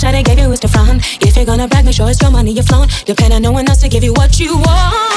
cash I gave you is the front. If you're gonna brag, make sure it's your money you're flown. Depend on no one else to give you what you want.